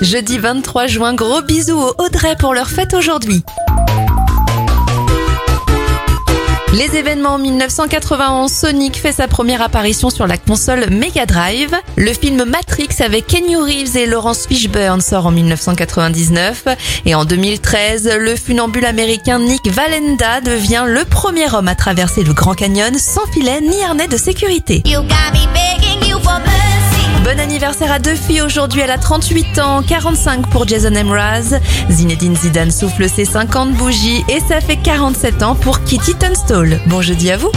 Jeudi 23 juin, gros bisous aux Audrey pour leur fête aujourd'hui. Les événements en 1991, Sonic fait sa première apparition sur la console Mega Drive. Le film Matrix avec Kenny Reeves et Laurence Fishburne sort en 1999. Et en 2013, le funambule américain Nick Valenda devient le premier homme à traverser le Grand Canyon sans filet ni harnais de sécurité. Bon anniversaire à deux filles aujourd'hui, elle a 38 ans, 45 pour Jason Mraz. Zinedine Zidane souffle ses 50 bougies et ça fait 47 ans pour Kitty Tunstall. Bon jeudi à vous.